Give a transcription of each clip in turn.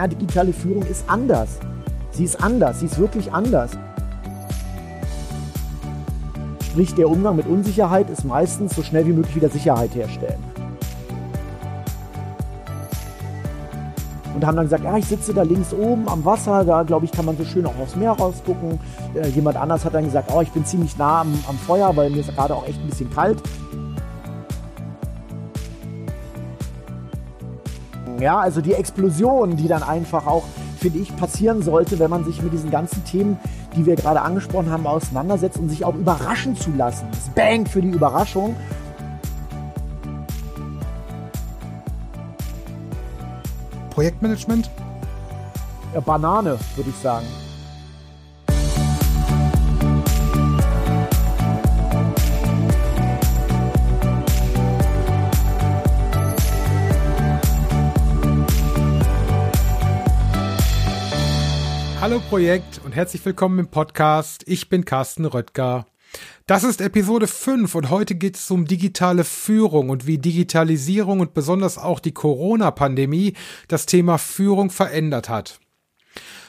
ja, digitale Führung ist anders. Sie ist anders, sie ist wirklich anders. Sprich, der Umgang mit Unsicherheit ist meistens so schnell wie möglich wieder Sicherheit herstellen. Und haben dann gesagt, ja, ich sitze da links oben am Wasser, da glaube ich, kann man so schön auch aufs Meer rausgucken. Äh, jemand anders hat dann gesagt, oh, ich bin ziemlich nah am, am Feuer, weil mir ist gerade auch echt ein bisschen kalt. Ja, also die Explosion, die dann einfach auch, finde ich, passieren sollte, wenn man sich mit diesen ganzen Themen, die wir gerade angesprochen haben, auseinandersetzt und sich auch überraschen zu lassen. Das Bang für die Überraschung. Projektmanagement? Ja, Banane, würde ich sagen. Hallo Projekt und herzlich willkommen im Podcast. Ich bin Carsten Röttger. Das ist Episode 5 und heute geht es um digitale Führung und wie Digitalisierung und besonders auch die Corona-Pandemie das Thema Führung verändert hat.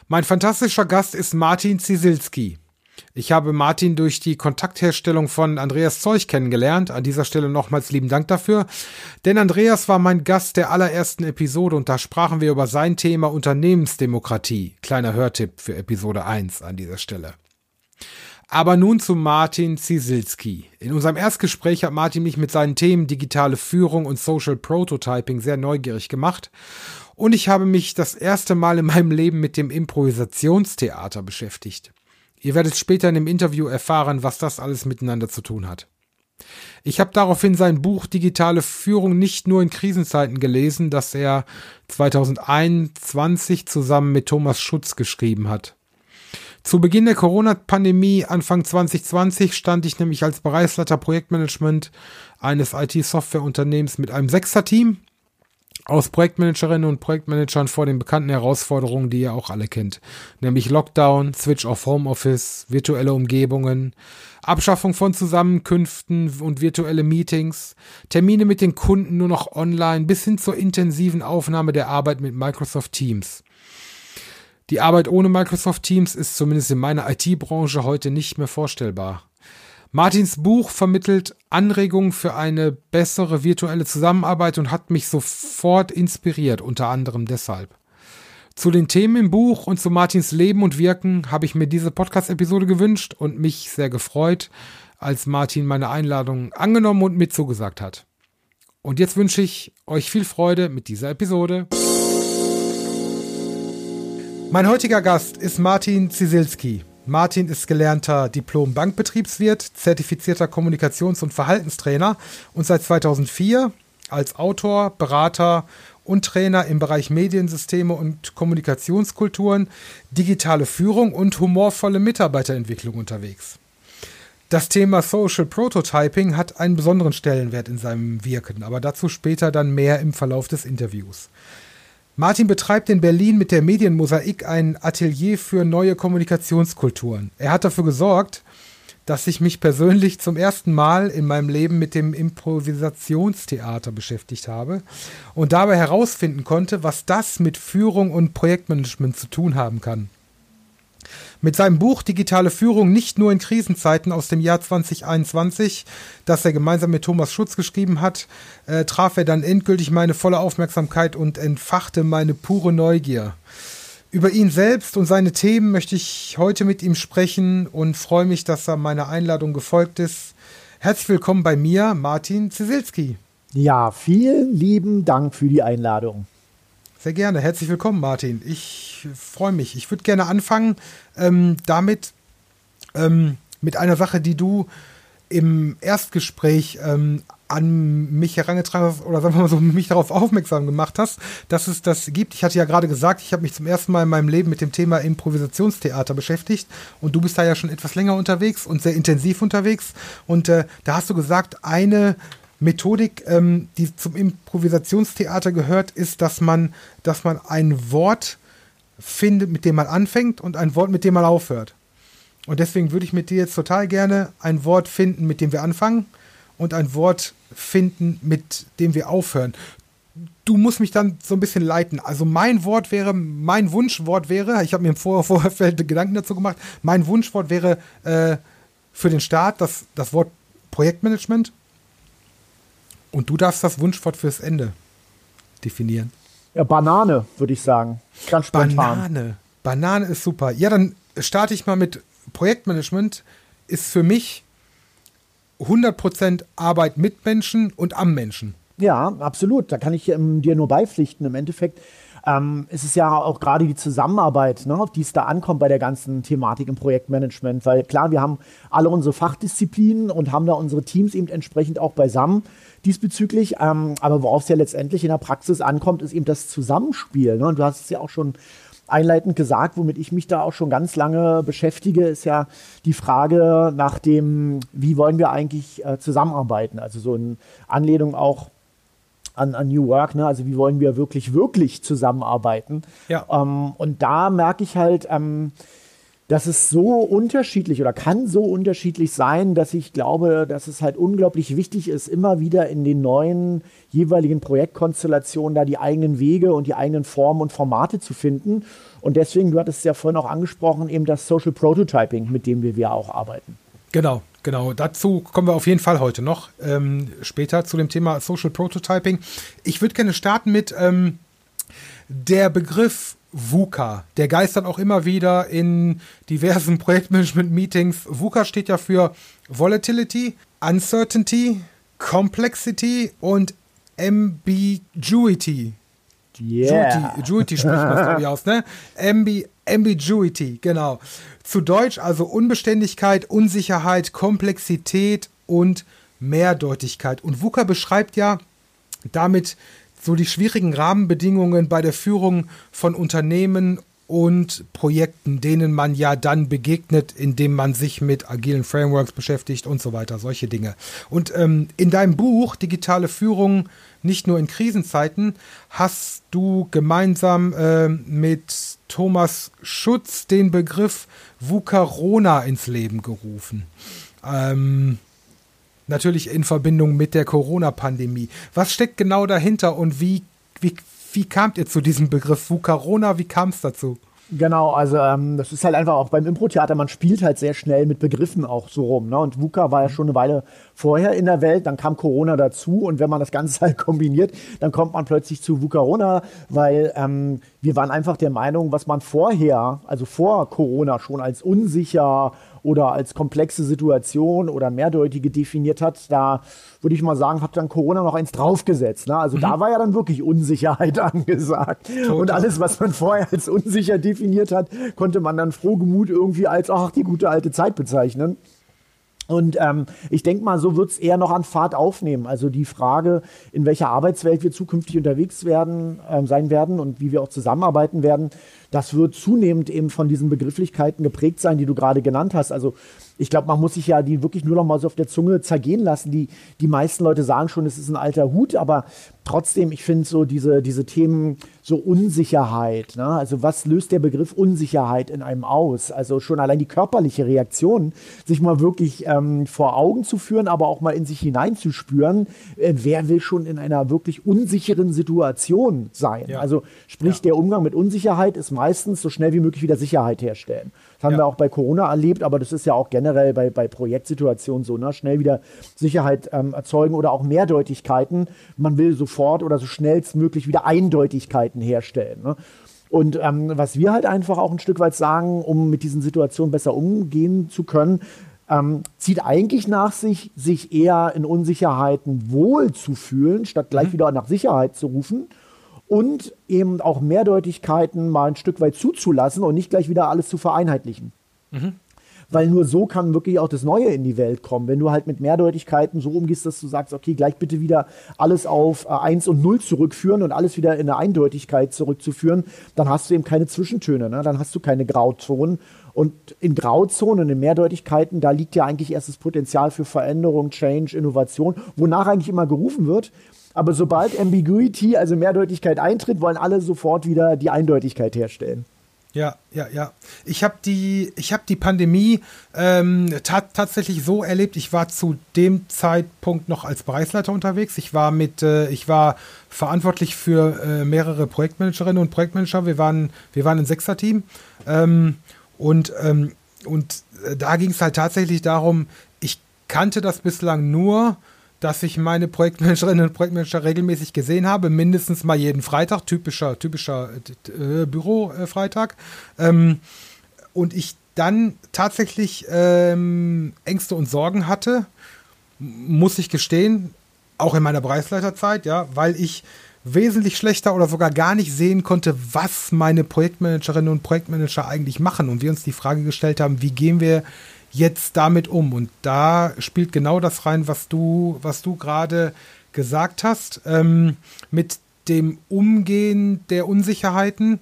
Mein fantastischer Gast ist Martin Zisilski. Ich habe Martin durch die Kontaktherstellung von Andreas Zeug kennengelernt. An dieser Stelle nochmals lieben Dank dafür. Denn Andreas war mein Gast der allerersten Episode und da sprachen wir über sein Thema Unternehmensdemokratie. Kleiner Hörtipp für Episode 1 an dieser Stelle. Aber nun zu Martin Zisilski. In unserem Erstgespräch hat Martin mich mit seinen Themen digitale Führung und Social Prototyping sehr neugierig gemacht. Und ich habe mich das erste Mal in meinem Leben mit dem Improvisationstheater beschäftigt. Ihr werdet später in dem Interview erfahren, was das alles miteinander zu tun hat. Ich habe daraufhin sein Buch Digitale Führung nicht nur in Krisenzeiten gelesen, das er 2021 zusammen mit Thomas Schutz geschrieben hat. Zu Beginn der Corona-Pandemie Anfang 2020 stand ich nämlich als Bereichsleiter Projektmanagement eines IT-Software-Unternehmens mit einem Sechser-Team aus Projektmanagerinnen und Projektmanagern vor den bekannten Herausforderungen, die ihr auch alle kennt, nämlich Lockdown, Switch auf Homeoffice, virtuelle Umgebungen, Abschaffung von Zusammenkünften und virtuelle Meetings, Termine mit den Kunden nur noch online bis hin zur intensiven Aufnahme der Arbeit mit Microsoft Teams. Die Arbeit ohne Microsoft Teams ist zumindest in meiner IT-Branche heute nicht mehr vorstellbar. Martins Buch vermittelt Anregungen für eine bessere virtuelle Zusammenarbeit und hat mich sofort inspiriert, unter anderem deshalb. Zu den Themen im Buch und zu Martins Leben und Wirken habe ich mir diese Podcast-Episode gewünscht und mich sehr gefreut, als Martin meine Einladung angenommen und mit zugesagt hat. Und jetzt wünsche ich euch viel Freude mit dieser Episode. Mein heutiger Gast ist Martin Zisilski. Martin ist gelernter Diplom-Bankbetriebswirt, zertifizierter Kommunikations- und Verhaltenstrainer und seit 2004 als Autor, Berater und Trainer im Bereich Mediensysteme und Kommunikationskulturen, digitale Führung und humorvolle Mitarbeiterentwicklung unterwegs. Das Thema Social Prototyping hat einen besonderen Stellenwert in seinem Wirken, aber dazu später dann mehr im Verlauf des Interviews. Martin betreibt in Berlin mit der Medienmosaik ein Atelier für neue Kommunikationskulturen. Er hat dafür gesorgt, dass ich mich persönlich zum ersten Mal in meinem Leben mit dem Improvisationstheater beschäftigt habe und dabei herausfinden konnte, was das mit Führung und Projektmanagement zu tun haben kann. Mit seinem Buch Digitale Führung nicht nur in Krisenzeiten aus dem Jahr 2021, das er gemeinsam mit Thomas Schutz geschrieben hat, äh, traf er dann endgültig meine volle Aufmerksamkeit und entfachte meine pure Neugier. Über ihn selbst und seine Themen möchte ich heute mit ihm sprechen und freue mich, dass er meiner Einladung gefolgt ist. Herzlich willkommen bei mir, Martin Zisilski. Ja, vielen lieben Dank für die Einladung. Sehr gerne. Herzlich willkommen, Martin. Ich freue mich. Ich würde gerne anfangen ähm, damit, ähm, mit einer Sache, die du im Erstgespräch ähm, an mich herangetragen hast oder sagen wir mal so mich darauf aufmerksam gemacht hast, dass es das gibt. Ich hatte ja gerade gesagt, ich habe mich zum ersten Mal in meinem Leben mit dem Thema Improvisationstheater beschäftigt und du bist da ja schon etwas länger unterwegs und sehr intensiv unterwegs und äh, da hast du gesagt, eine Methodik, ähm, die zum Improvisationstheater gehört, ist, dass man, dass man ein Wort findet, mit dem man anfängt und ein Wort, mit dem man aufhört. Und deswegen würde ich mit dir jetzt total gerne ein Wort finden, mit dem wir anfangen und ein Wort finden, mit dem wir aufhören. Du musst mich dann so ein bisschen leiten. Also mein Wort wäre, mein Wunschwort wäre, ich habe mir im Vor Vorfeld Gedanken dazu gemacht, mein Wunschwort wäre äh, für den Start das, das Wort Projektmanagement. Und du darfst das Wunschwort fürs Ende definieren. Ja, Banane, würde ich sagen. Ganz spontan. Banane. Banane ist super. Ja, dann starte ich mal mit Projektmanagement. Ist für mich 100% Arbeit mit Menschen und am Menschen. Ja, absolut. Da kann ich ähm, dir nur beipflichten. Im Endeffekt ähm, ist es ja auch gerade die Zusammenarbeit, ne, auf die es da ankommt bei der ganzen Thematik im Projektmanagement. Weil klar, wir haben alle unsere Fachdisziplinen und haben da unsere Teams eben entsprechend auch beisammen diesbezüglich. Ähm, aber worauf es ja letztendlich in der Praxis ankommt, ist eben das Zusammenspiel. Ne? Und du hast es ja auch schon einleitend gesagt, womit ich mich da auch schon ganz lange beschäftige, ist ja die Frage nach dem, wie wollen wir eigentlich äh, zusammenarbeiten? Also so in Anlehnung auch an, an New Work, ne? also wie wollen wir wirklich, wirklich zusammenarbeiten? Ja. Ähm, und da merke ich halt, ähm, dass es so unterschiedlich oder kann so unterschiedlich sein, dass ich glaube, dass es halt unglaublich wichtig ist, immer wieder in den neuen jeweiligen Projektkonstellationen da die eigenen Wege und die eigenen Formen und Formate zu finden. Und deswegen, du hattest es ja vorhin auch angesprochen, eben das Social Prototyping, mit dem wir, wir auch arbeiten. Genau, genau. Dazu kommen wir auf jeden Fall heute noch ähm, später zu dem Thema Social Prototyping. Ich würde gerne starten mit ähm, der Begriff VUCA. Der geistert auch immer wieder in diversen Projektmanagement-Meetings. VUCA steht ja für Volatility, Uncertainty, Complexity und Ambiguity. Yeah. Ambiguity spricht man glaube ich aus, ne? Ambi Ambiguity, genau. Zu Deutsch also Unbeständigkeit, Unsicherheit, Komplexität und Mehrdeutigkeit. Und VUCA beschreibt ja damit so die schwierigen Rahmenbedingungen bei der Führung von Unternehmen und Projekten, denen man ja dann begegnet, indem man sich mit agilen Frameworks beschäftigt und so weiter, solche Dinge. Und ähm, in deinem Buch Digitale Führung nicht nur in Krisenzeiten hast du gemeinsam äh, mit Thomas Schutz den Begriff VUCARONA ins Leben gerufen. Ähm, natürlich in Verbindung mit der Corona-Pandemie. Was steckt genau dahinter und wie, wie, wie kamt ihr zu diesem Begriff VUCARONA? Wie kam es dazu? Genau, also ähm, das ist halt einfach auch beim Impro-Theater, man spielt halt sehr schnell mit Begriffen auch so rum. Ne? Und VUCA war ja schon eine Weile vorher in der Welt, dann kam Corona dazu und wenn man das Ganze halt kombiniert, dann kommt man plötzlich zu VUCARONA, weil ähm, wir waren einfach der Meinung, was man vorher, also vor Corona schon als unsicher oder als komplexe Situation oder mehrdeutige definiert hat, da würde ich mal sagen, hat dann Corona noch eins draufgesetzt. Ne? Also mhm. da war ja dann wirklich Unsicherheit angesagt. Total. Und alles, was man vorher als unsicher definiert hat, konnte man dann frohgemut irgendwie als, ach, die gute alte Zeit bezeichnen. Und ähm, ich denke mal, so wird es eher noch an Fahrt aufnehmen. Also die Frage, in welcher Arbeitswelt wir zukünftig unterwegs werden, ähm, sein werden und wie wir auch zusammenarbeiten werden, das wird zunehmend eben von diesen Begrifflichkeiten geprägt sein, die du gerade genannt hast. Also ich glaube, man muss sich ja die wirklich nur noch mal so auf der Zunge zergehen lassen. Die, die meisten Leute sagen schon, es ist ein alter Hut, aber trotzdem, ich finde so diese, diese Themen, so Unsicherheit, ne? also was löst der Begriff Unsicherheit in einem aus? Also schon allein die körperliche Reaktion, sich mal wirklich ähm, vor Augen zu führen, aber auch mal in sich hineinzuspüren, äh, wer will schon in einer wirklich unsicheren Situation sein? Ja. Also sprich, ja. der Umgang mit Unsicherheit ist meistens so schnell wie möglich wieder Sicherheit herstellen. Das haben ja. wir auch bei Corona erlebt, aber das ist ja auch generell bei, bei Projektsituationen so, ne? Schnell wieder Sicherheit ähm, erzeugen oder auch Mehrdeutigkeiten. Man will sofort oder so schnellstmöglich wieder Eindeutigkeiten herstellen. Ne? Und ähm, was wir halt einfach auch ein Stück weit sagen, um mit diesen Situationen besser umgehen zu können, ähm, zieht eigentlich nach sich, sich eher in Unsicherheiten wohl zu fühlen, statt gleich mhm. wieder nach Sicherheit zu rufen und eben auch Mehrdeutigkeiten mal ein Stück weit zuzulassen und nicht gleich wieder alles zu vereinheitlichen. Mhm. Weil nur so kann wirklich auch das Neue in die Welt kommen. Wenn du halt mit Mehrdeutigkeiten so umgehst, dass du sagst, okay, gleich bitte wieder alles auf äh, 1 und 0 zurückführen und alles wieder in eine Eindeutigkeit zurückzuführen, dann hast du eben keine Zwischentöne, ne? dann hast du keine Grauzonen. Und in Grauzonen, in Mehrdeutigkeiten, da liegt ja eigentlich erst das Potenzial für Veränderung, Change, Innovation, wonach eigentlich immer gerufen wird. Aber sobald Ambiguity, also Mehrdeutigkeit eintritt, wollen alle sofort wieder die Eindeutigkeit herstellen. Ja, ja, ja. Ich habe die, ich die Pandemie ähm, ta tatsächlich so erlebt. Ich war zu dem Zeitpunkt noch als Bereichsleiter unterwegs. Ich war mit, äh, ich war verantwortlich für äh, mehrere Projektmanagerinnen und Projektmanager. Wir waren, wir waren ein Sechser-Team ähm, und ähm, und äh, da ging es halt tatsächlich darum. Ich kannte das bislang nur dass ich meine Projektmanagerinnen und Projektmanager regelmäßig gesehen habe, mindestens mal jeden Freitag, typischer, typischer äh, Bürofreitag. Ähm, und ich dann tatsächlich ähm, Ängste und Sorgen hatte, muss ich gestehen, auch in meiner Bereichsleiterzeit, ja, weil ich wesentlich schlechter oder sogar gar nicht sehen konnte, was meine Projektmanagerinnen und Projektmanager eigentlich machen und wir uns die Frage gestellt haben, wie gehen wir jetzt damit um? Und da spielt genau das rein, was du, was du gerade gesagt hast, ähm, mit dem Umgehen der Unsicherheiten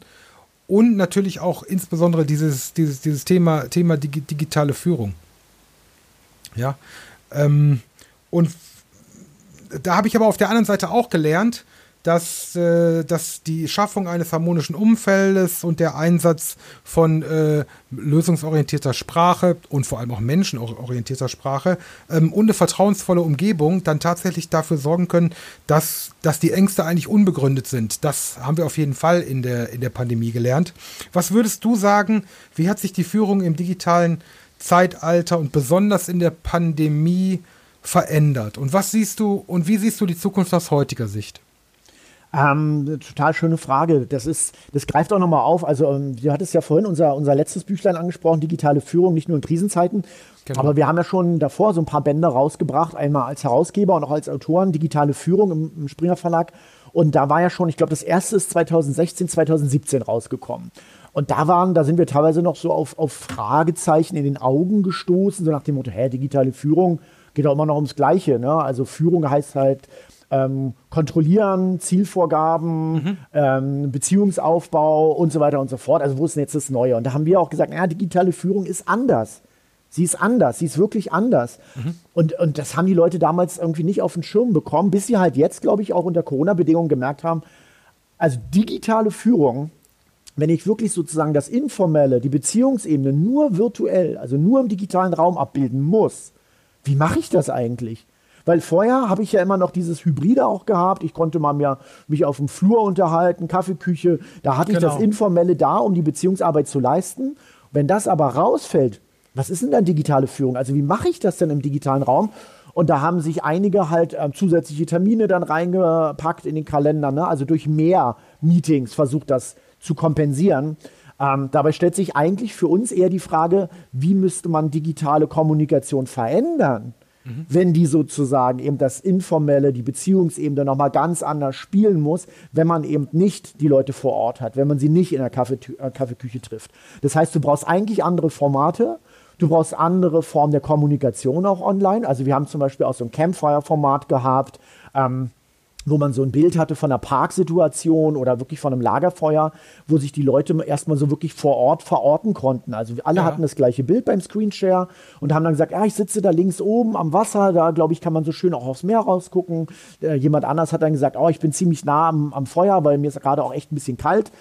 und natürlich auch insbesondere dieses, dieses, dieses Thema, Thema digitale Führung. Ja. Ähm, und da habe ich aber auf der anderen Seite auch gelernt, dass, äh, dass die Schaffung eines harmonischen Umfeldes und der Einsatz von äh, lösungsorientierter Sprache und vor allem auch menschenorientierter Sprache ähm, und eine vertrauensvolle Umgebung dann tatsächlich dafür sorgen können, dass, dass die Ängste eigentlich unbegründet sind. Das haben wir auf jeden Fall in der, in der Pandemie gelernt. Was würdest du sagen, wie hat sich die Führung im digitalen Zeitalter und besonders in der Pandemie verändert? Und was siehst du und wie siehst du die Zukunft aus heutiger Sicht? Ähm, total schöne Frage. Das ist, das greift auch nochmal auf. Also, ähm, du hattest ja vorhin unser, unser letztes Büchlein angesprochen, digitale Führung, nicht nur in Krisenzeiten. Genau. Aber wir haben ja schon davor so ein paar Bände rausgebracht, einmal als Herausgeber und auch als Autoren, digitale Führung im, im Springer Verlag. Und da war ja schon, ich glaube, das erste ist 2016, 2017 rausgekommen. Und da waren, da sind wir teilweise noch so auf, auf Fragezeichen in den Augen gestoßen, so nach dem Motto, hä, digitale Führung geht auch immer noch ums Gleiche. Ne? Also Führung heißt halt ähm, kontrollieren, Zielvorgaben, mhm. ähm, Beziehungsaufbau und so weiter und so fort. Also wo ist denn jetzt das Neue? Und da haben wir auch gesagt, ja, digitale Führung ist anders. Sie ist anders, sie ist wirklich anders. Mhm. Und, und das haben die Leute damals irgendwie nicht auf den Schirm bekommen, bis sie halt jetzt, glaube ich, auch unter Corona-Bedingungen gemerkt haben, also digitale Führung, wenn ich wirklich sozusagen das Informelle, die Beziehungsebene nur virtuell, also nur im digitalen Raum abbilden muss, wie mache ich das eigentlich? Weil vorher habe ich ja immer noch dieses Hybride auch gehabt. Ich konnte mal mehr mich auf dem Flur unterhalten, Kaffeeküche. Da hatte genau. ich das genau. Informelle da, um die Beziehungsarbeit zu leisten. Wenn das aber rausfällt, was ist denn dann digitale Führung? Also wie mache ich das denn im digitalen Raum? Und da haben sich einige halt äh, zusätzliche Termine dann reingepackt in den Kalender. Ne? Also durch mehr Meetings versucht das zu kompensieren. Ähm, dabei stellt sich eigentlich für uns eher die Frage, wie müsste man digitale Kommunikation verändern? Mhm. wenn die sozusagen eben das Informelle, die Beziehungsebene nochmal ganz anders spielen muss, wenn man eben nicht die Leute vor Ort hat, wenn man sie nicht in der Kaffee, äh, Kaffeeküche trifft. Das heißt, du brauchst eigentlich andere Formate. Du brauchst andere Formen der Kommunikation auch online. Also wir haben zum Beispiel auch so ein Campfire-Format gehabt. Ähm, wo man so ein Bild hatte von einer Parksituation oder wirklich von einem Lagerfeuer, wo sich die Leute erstmal so wirklich vor Ort verorten konnten. Also alle ja. hatten das gleiche Bild beim Screenshare und haben dann gesagt, ja, ich sitze da links oben am Wasser, da glaube ich, kann man so schön auch aufs Meer rausgucken. Äh, jemand anders hat dann gesagt, oh, ich bin ziemlich nah am, am Feuer, weil mir ist gerade auch echt ein bisschen kalt.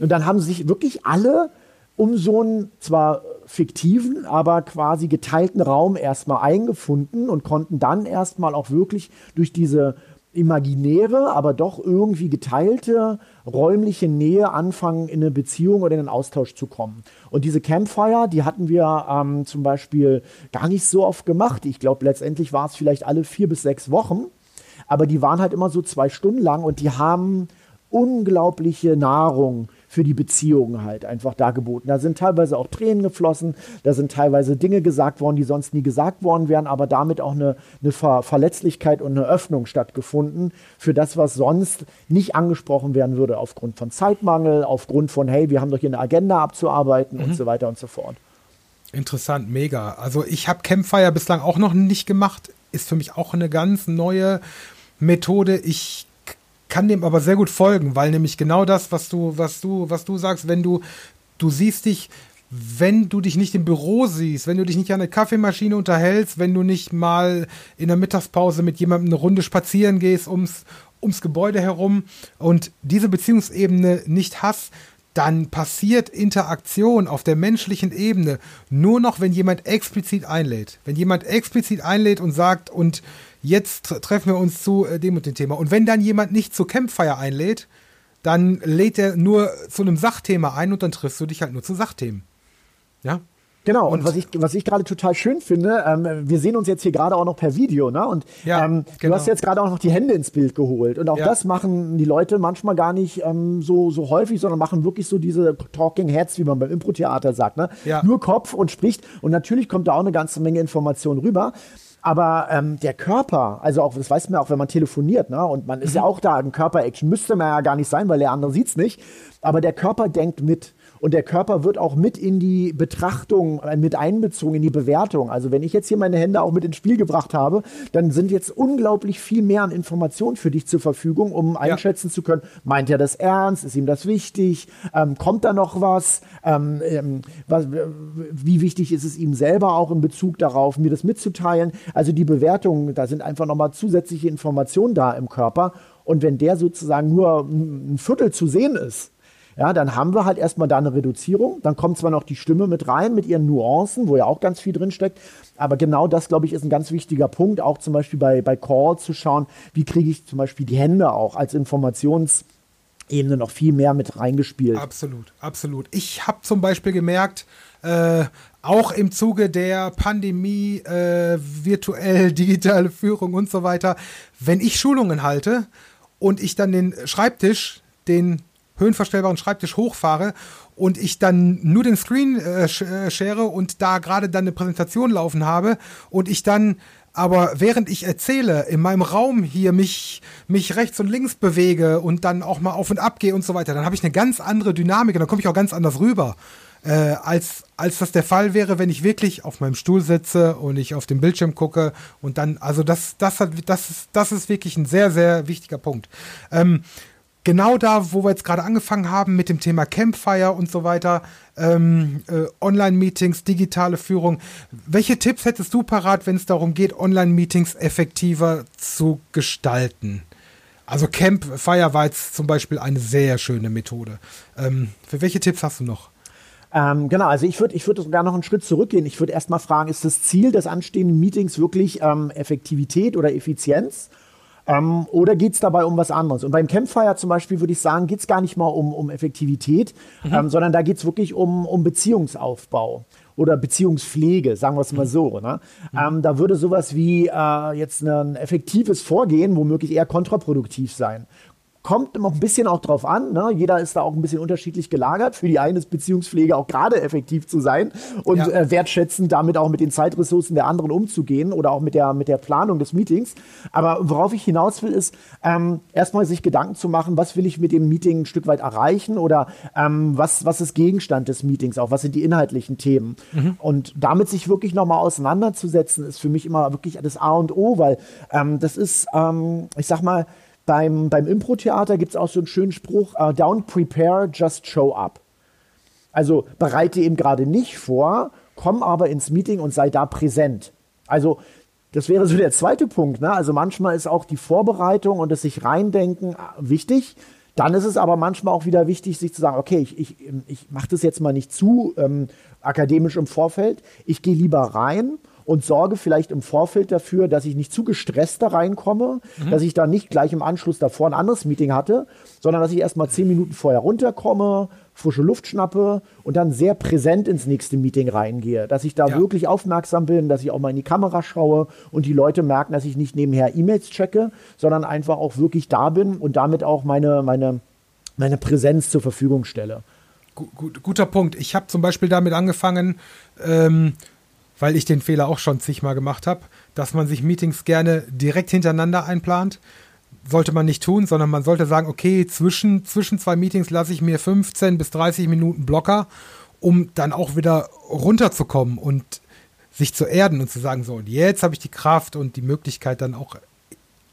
Und dann haben sich wirklich alle um so einen zwar fiktiven, aber quasi geteilten Raum erstmal eingefunden und konnten dann erstmal auch wirklich durch diese imaginäre, aber doch irgendwie geteilte räumliche Nähe anfangen, in eine Beziehung oder in einen Austausch zu kommen. Und diese Campfire, die hatten wir ähm, zum Beispiel gar nicht so oft gemacht. Ich glaube, letztendlich war es vielleicht alle vier bis sechs Wochen. Aber die waren halt immer so zwei Stunden lang und die haben unglaubliche Nahrung für die Beziehungen halt einfach dargeboten. Da sind teilweise auch Tränen geflossen, da sind teilweise Dinge gesagt worden, die sonst nie gesagt worden wären, aber damit auch eine, eine Ver Verletzlichkeit und eine Öffnung stattgefunden für das, was sonst nicht angesprochen werden würde, aufgrund von Zeitmangel, aufgrund von, hey, wir haben doch hier eine Agenda abzuarbeiten mhm. und so weiter und so fort. Interessant, mega. Also ich habe Campfire bislang auch noch nicht gemacht. Ist für mich auch eine ganz neue Methode. Ich kann dem aber sehr gut folgen, weil nämlich genau das, was du, was du, was du sagst, wenn du, du siehst dich, wenn du dich nicht im Büro siehst, wenn du dich nicht an der Kaffeemaschine unterhältst, wenn du nicht mal in der Mittagspause mit jemandem eine Runde spazieren gehst ums, ums Gebäude herum und diese Beziehungsebene nicht hast, dann passiert Interaktion auf der menschlichen Ebene nur noch, wenn jemand explizit einlädt. Wenn jemand explizit einlädt und sagt, und jetzt treffen wir uns zu äh, dem und dem Thema. Und wenn dann jemand nicht zu Campfire einlädt, dann lädt er nur zu einem Sachthema ein und dann triffst du dich halt nur zu Sachthemen. Ja? Genau, und, und was ich, was ich gerade total schön finde, ähm, wir sehen uns jetzt hier gerade auch noch per Video, ne? Und ja, ähm, genau. du hast jetzt gerade auch noch die Hände ins Bild geholt. Und auch ja. das machen die Leute manchmal gar nicht ähm, so, so häufig, sondern machen wirklich so diese Talking Heads, wie man beim Impro-Theater sagt, ne? Ja. Nur Kopf und spricht. Und natürlich kommt da auch eine ganze Menge Information rüber. Aber ähm, der Körper, also auch, das weiß man auch, wenn man telefoniert, ne? Und man ist mhm. ja auch da im Körper-Action, müsste man ja gar nicht sein, weil der andere sieht es nicht. Aber der Körper denkt mit. Und der Körper wird auch mit in die Betrachtung, äh, mit einbezogen, in die Bewertung. Also wenn ich jetzt hier meine Hände auch mit ins Spiel gebracht habe, dann sind jetzt unglaublich viel mehr an Informationen für dich zur Verfügung, um ja. einschätzen zu können, meint er das ernst, ist ihm das wichtig, ähm, kommt da noch was, ähm, ähm, was, wie wichtig ist es ihm selber auch in Bezug darauf, mir das mitzuteilen. Also die Bewertung, da sind einfach nochmal zusätzliche Informationen da im Körper. Und wenn der sozusagen nur ein Viertel zu sehen ist, ja, dann haben wir halt erstmal da eine Reduzierung. Dann kommt zwar noch die Stimme mit rein mit ihren Nuancen, wo ja auch ganz viel drin steckt. Aber genau das, glaube ich, ist ein ganz wichtiger Punkt, auch zum Beispiel bei, bei Call zu schauen, wie kriege ich zum Beispiel die Hände auch als Informationsebene noch viel mehr mit reingespielt. Absolut, absolut. Ich habe zum Beispiel gemerkt, äh, auch im Zuge der Pandemie, äh, virtuell, digitale Führung und so weiter, wenn ich Schulungen halte und ich dann den Schreibtisch, den höhenverstellbaren Schreibtisch hochfahre und ich dann nur den Screen äh, äh, share und da gerade dann eine Präsentation laufen habe und ich dann aber während ich erzähle, in meinem Raum hier mich, mich rechts und links bewege und dann auch mal auf und ab gehe und so weiter, dann habe ich eine ganz andere Dynamik und dann komme ich auch ganz anders rüber. Äh, als, als das der Fall wäre, wenn ich wirklich auf meinem Stuhl sitze und ich auf dem Bildschirm gucke und dann, also das, das, hat, das, ist, das ist wirklich ein sehr, sehr wichtiger Punkt. Ähm, genau da, wo wir jetzt gerade angefangen haben mit dem Thema Campfire und so weiter, ähm, äh, Online-Meetings, digitale Führung. Welche Tipps hättest du parat, wenn es darum geht, Online-Meetings effektiver zu gestalten? Also Campfire war jetzt zum Beispiel eine sehr schöne Methode. Ähm, für welche Tipps hast du noch? Ähm, genau, also ich würde ich würd sogar noch einen Schritt zurückgehen. Ich würde erstmal fragen, ist das Ziel des anstehenden Meetings wirklich ähm, Effektivität oder Effizienz? Ähm, oder geht es dabei um was anderes? Und beim Campfire zum Beispiel würde ich sagen, geht es gar nicht mal um, um Effektivität, mhm. ähm, sondern da geht es wirklich um, um Beziehungsaufbau oder Beziehungspflege, sagen wir es mal so. Ne? Mhm. Ähm, da würde sowas wie äh, jetzt ein effektives Vorgehen womöglich eher kontraproduktiv sein kommt immer ein bisschen auch drauf an. Ne? Jeder ist da auch ein bisschen unterschiedlich gelagert. Für die eine ist Beziehungspflege auch gerade effektiv zu sein und ja. äh, wertschätzend damit auch mit den Zeitressourcen der anderen umzugehen oder auch mit der, mit der Planung des Meetings. Aber worauf ich hinaus will, ist ähm, erstmal sich Gedanken zu machen, was will ich mit dem Meeting ein Stück weit erreichen oder ähm, was, was ist Gegenstand des Meetings auch, was sind die inhaltlichen Themen. Mhm. Und damit sich wirklich nochmal auseinanderzusetzen, ist für mich immer wirklich das A und O, weil ähm, das ist, ähm, ich sag mal, beim, beim Impro-Theater gibt es auch so einen schönen Spruch, uh, don't prepare, just show up. Also bereite eben gerade nicht vor, komm aber ins Meeting und sei da präsent. Also das wäre so der zweite Punkt. Ne? Also manchmal ist auch die Vorbereitung und das sich reindenken ah, wichtig. Dann ist es aber manchmal auch wieder wichtig, sich zu sagen, okay, ich, ich, ich mache das jetzt mal nicht zu ähm, akademisch im Vorfeld. Ich gehe lieber rein und sorge vielleicht im Vorfeld dafür, dass ich nicht zu gestresst da reinkomme, mhm. dass ich dann nicht gleich im Anschluss davor ein anderes Meeting hatte, sondern dass ich erst mal zehn Minuten vorher runterkomme, frische Luft schnappe und dann sehr präsent ins nächste Meeting reingehe. Dass ich da ja. wirklich aufmerksam bin, dass ich auch mal in die Kamera schaue und die Leute merken, dass ich nicht nebenher E-Mails checke, sondern einfach auch wirklich da bin und damit auch meine, meine, meine Präsenz zur Verfügung stelle. Gut, guter Punkt. Ich habe zum Beispiel damit angefangen, ähm, weil ich den Fehler auch schon zigmal gemacht habe, dass man sich Meetings gerne direkt hintereinander einplant. Sollte man nicht tun, sondern man sollte sagen, okay, zwischen, zwischen zwei Meetings lasse ich mir 15 bis 30 Minuten Blocker, um dann auch wieder runterzukommen und sich zu erden und zu sagen, so, und jetzt habe ich die Kraft und die Möglichkeit dann auch